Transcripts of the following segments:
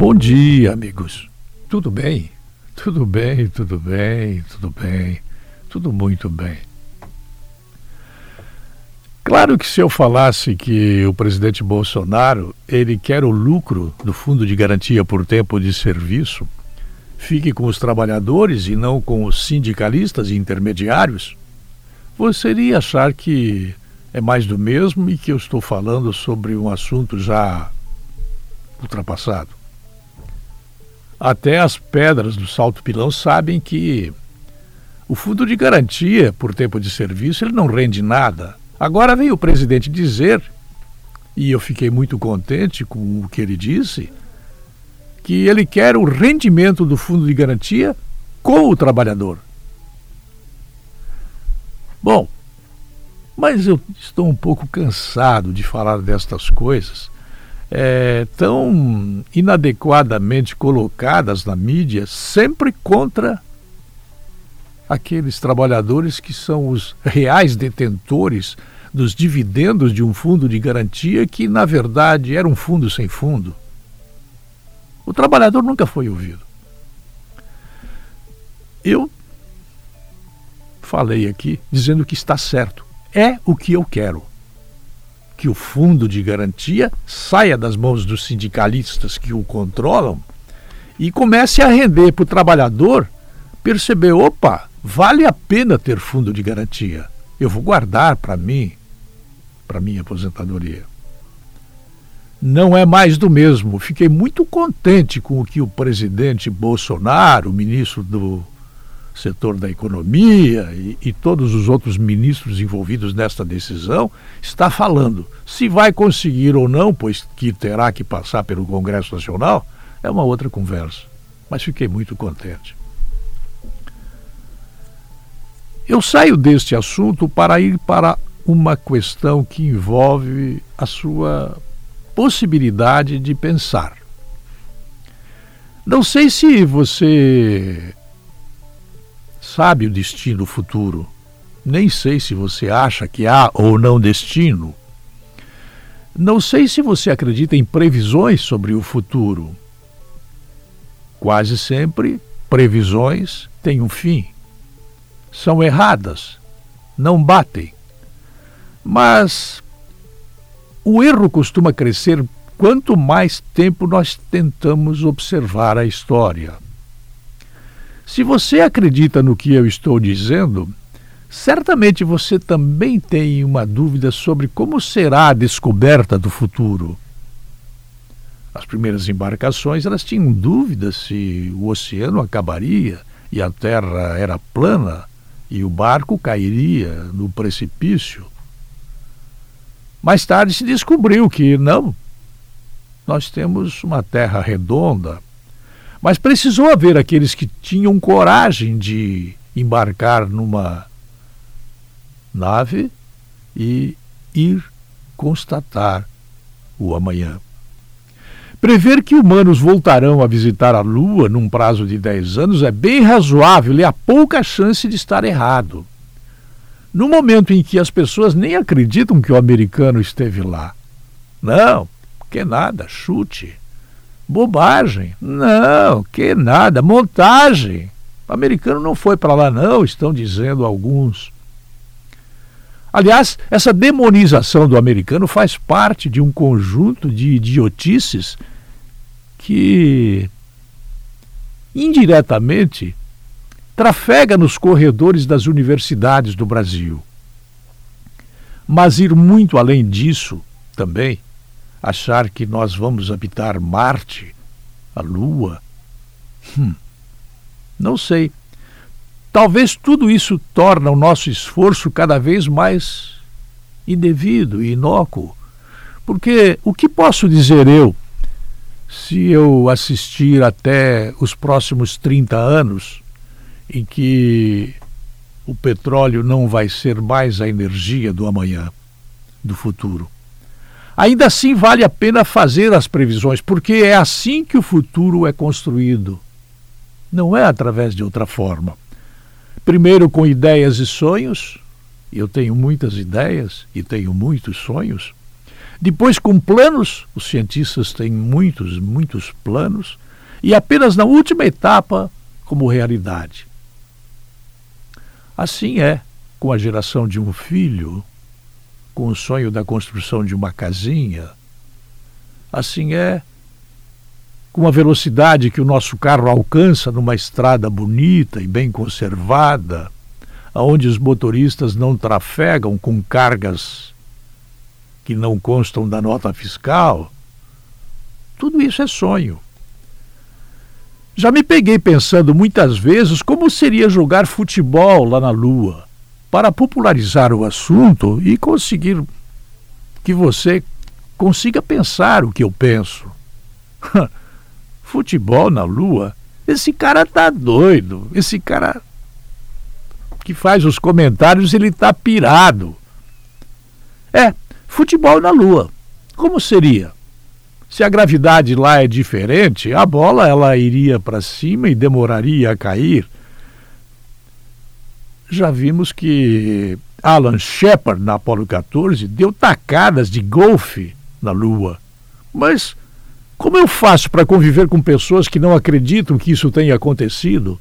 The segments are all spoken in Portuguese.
Bom dia, amigos. Tudo bem? Tudo bem, tudo bem, tudo bem. Tudo muito bem. Claro que se eu falasse que o presidente Bolsonaro, ele quer o lucro do Fundo de Garantia por Tempo de Serviço, fique com os trabalhadores e não com os sindicalistas e intermediários, você iria achar que é mais do mesmo e que eu estou falando sobre um assunto já ultrapassado. Até as pedras do Salto Pilão sabem que o fundo de garantia por tempo de serviço ele não rende nada. Agora veio o presidente dizer, e eu fiquei muito contente com o que ele disse, que ele quer o rendimento do fundo de garantia com o trabalhador. Bom, mas eu estou um pouco cansado de falar destas coisas é, tão inadequadamente colocadas na mídia, sempre contra aqueles trabalhadores que são os reais detentores dos dividendos de um fundo de garantia que, na verdade, era um fundo sem fundo. O trabalhador nunca foi ouvido. Eu falei aqui dizendo que está certo. É o que eu quero. Que o fundo de garantia saia das mãos dos sindicalistas que o controlam e comece a render para o trabalhador perceber: opa, vale a pena ter fundo de garantia. Eu vou guardar para mim, para minha aposentadoria. Não é mais do mesmo. Fiquei muito contente com o que o presidente Bolsonaro, o ministro do setor da economia e, e, todos os outros ministros envolvidos nesta decisão está falando. Se vai conseguir ou não, pois que terá que passar pelo Congresso Nacional, é uma outra conversa. Mas fiquei muito contente. Eu saio deste assunto para ir para uma questão que envolve a sua possibilidade de pensar. Não sei se você sabe o destino futuro. Nem sei se você acha que há ou não destino. Não sei se você acredita em previsões sobre o futuro. Quase sempre, previsões têm um fim. São erradas, não batem. Mas o erro costuma crescer quanto mais tempo nós tentamos observar a história. Se você acredita no que eu estou dizendo, certamente você também tem uma dúvida sobre como será a descoberta do futuro. As primeiras embarcações elas tinham dúvidas se o oceano acabaria e a terra era plana e o barco cairia no precipício. Mais tarde se descobriu que não, nós temos uma terra redonda mas precisou haver aqueles que tinham coragem de embarcar numa nave e ir constatar o amanhã. Prever que humanos voltarão a visitar a Lua num prazo de 10 anos é bem razoável e há pouca chance de estar errado. No momento em que as pessoas nem acreditam que o americano esteve lá. Não, que nada, chute. Bobagem. Não, que nada, montagem. O americano não foi para lá, não, estão dizendo alguns. Aliás, essa demonização do americano faz parte de um conjunto de idiotices que, indiretamente, trafega nos corredores das universidades do Brasil. Mas ir muito além disso também achar que nós vamos habitar Marte, a Lua. Hum, não sei. Talvez tudo isso torne o nosso esforço cada vez mais indevido e inócuo. Porque o que posso dizer eu, se eu assistir até os próximos 30 anos, em que o petróleo não vai ser mais a energia do amanhã, do futuro? Ainda assim, vale a pena fazer as previsões, porque é assim que o futuro é construído. Não é através de outra forma. Primeiro, com ideias e sonhos, eu tenho muitas ideias e tenho muitos sonhos. Depois, com planos, os cientistas têm muitos, muitos planos, e apenas na última etapa, como realidade. Assim é com a geração de um filho, com o sonho da construção de uma casinha. Assim é com a velocidade que o nosso carro alcança numa estrada bonita e bem conservada, aonde os motoristas não trafegam com cargas que não constam da nota fiscal. Tudo isso é sonho. Já me peguei pensando muitas vezes como seria jogar futebol lá na Lua, para popularizar o assunto e conseguir que você consiga pensar o que eu penso. futebol na Lua? Esse cara tá doido. Esse cara que faz os comentários, ele tá pirado. É, futebol na Lua. Como seria? Se a gravidade lá é diferente, a bola ela iria para cima e demoraria a cair. Já vimos que Alan Shepard, na Apollo 14, deu tacadas de golfe na Lua. Mas como eu faço para conviver com pessoas que não acreditam que isso tenha acontecido?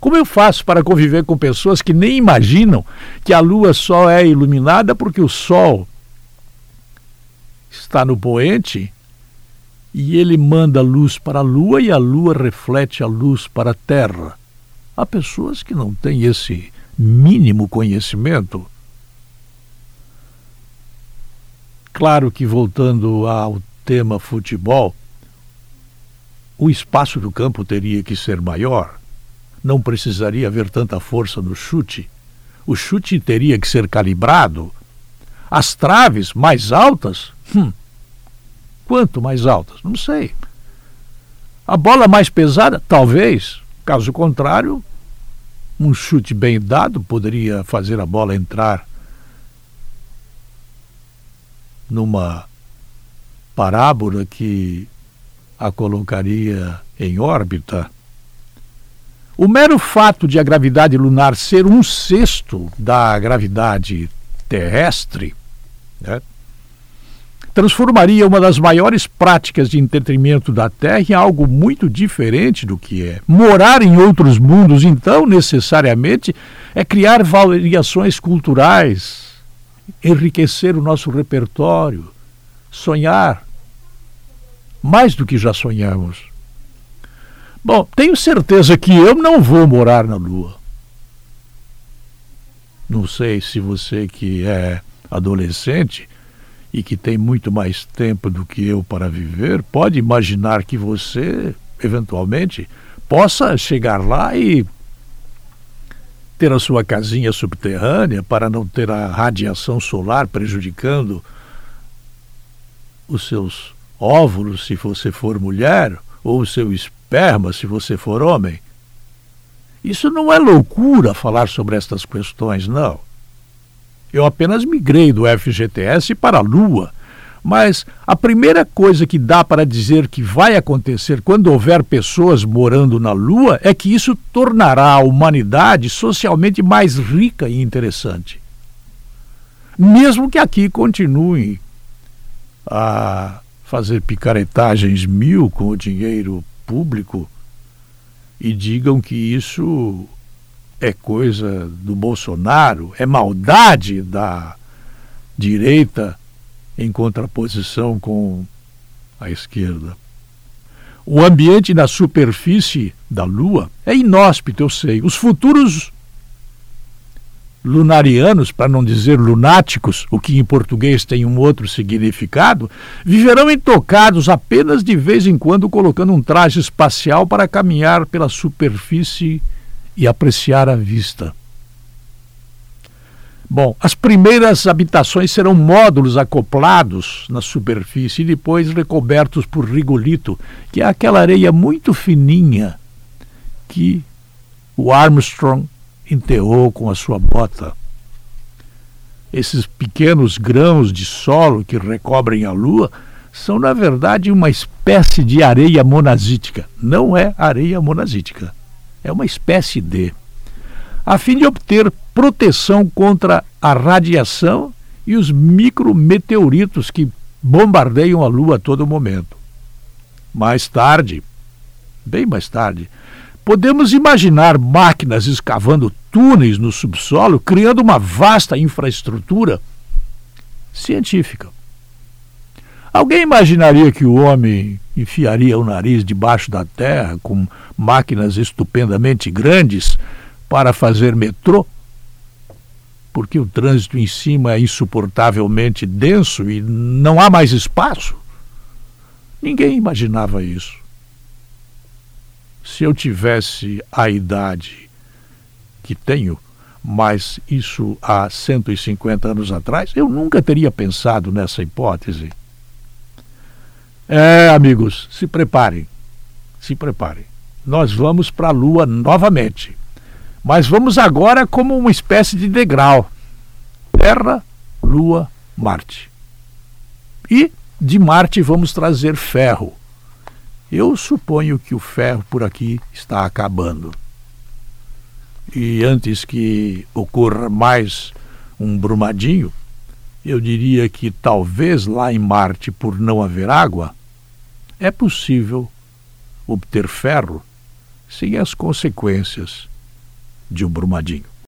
Como eu faço para conviver com pessoas que nem imaginam que a lua só é iluminada porque o sol está no poente e ele manda luz para a lua e a lua reflete a luz para a terra? Há pessoas que não têm esse mínimo conhecimento. Claro que voltando ao tema futebol, o espaço do campo teria que ser maior. Não precisaria haver tanta força no chute. O chute teria que ser calibrado. As traves mais altas? Hum. Quanto mais altas? Não sei. A bola mais pesada? Talvez. Caso contrário, um chute bem dado poderia fazer a bola entrar numa parábola que a colocaria em órbita. O mero fato de a gravidade lunar ser um sexto da gravidade terrestre né, transformaria uma das maiores práticas de entretenimento da Terra em algo muito diferente do que é. Morar em outros mundos, então, necessariamente, é criar variações culturais, enriquecer o nosso repertório, sonhar, mais do que já sonhamos. Bom, tenho certeza que eu não vou morar na Lua. Não sei se você que é adolescente e que tem muito mais tempo do que eu para viver, pode imaginar que você, eventualmente, possa chegar lá e ter a sua casinha subterrânea para não ter a radiação solar prejudicando os seus óvulos se você for mulher, ou o seu esperma se você for homem. Isso não é loucura falar sobre estas questões, não. Eu apenas migrei do FGTS para a Lua, mas a primeira coisa que dá para dizer que vai acontecer quando houver pessoas morando na Lua é que isso tornará a humanidade socialmente mais rica e interessante. Mesmo que aqui continue a fazer picaretagens mil com o dinheiro público e digam que isso é coisa do Bolsonaro, é maldade da direita em contraposição com a esquerda. O ambiente na superfície da Lua é inóspito, eu sei. Os futuros lunarianos, para não dizer lunáticos, o que em português tem um outro significado, viverão intocados apenas de vez em quando colocando um traje espacial para caminhar pela superfície e apreciar a vista. Bom, as primeiras habitações serão módulos acoplados na superfície e depois recobertos por rigolito, que é aquela areia muito fininha que o Armstrong enterrou com a sua bota. Esses pequenos grãos de solo que recobrem a lua são, na verdade, uma espécie de areia monazítica. Não é areia monazítica, é uma espécie de. A fim de obter proteção contra a radiação e os micrometeoritos que bombardeiam a Lua a todo momento. Mais tarde, bem mais tarde, podemos imaginar máquinas escavando túneis no subsolo, criando uma vasta infraestrutura científica. Alguém imaginaria que o homem enfiaria o nariz debaixo da terra com máquinas estupendamente grandes para fazer metrô? Porque o trânsito em cima é insuportavelmente denso e não há mais espaço? Ninguém imaginava isso. Se eu tivesse a idade que tenho, mas isso há 150 anos atrás, eu nunca teria pensado nessa hipótese. É, amigos, se preparem. Se preparem. Nós vamos para a Lua novamente. Mas vamos agora como uma espécie de degrau: Terra, Lua, Marte. E de Marte vamos trazer ferro. Eu suponho que o ferro por aqui está acabando. E antes que ocorra mais um brumadinho, eu diria que talvez lá em Marte, por não haver água, é possível obter ferro sem as consequências de um brumadinho.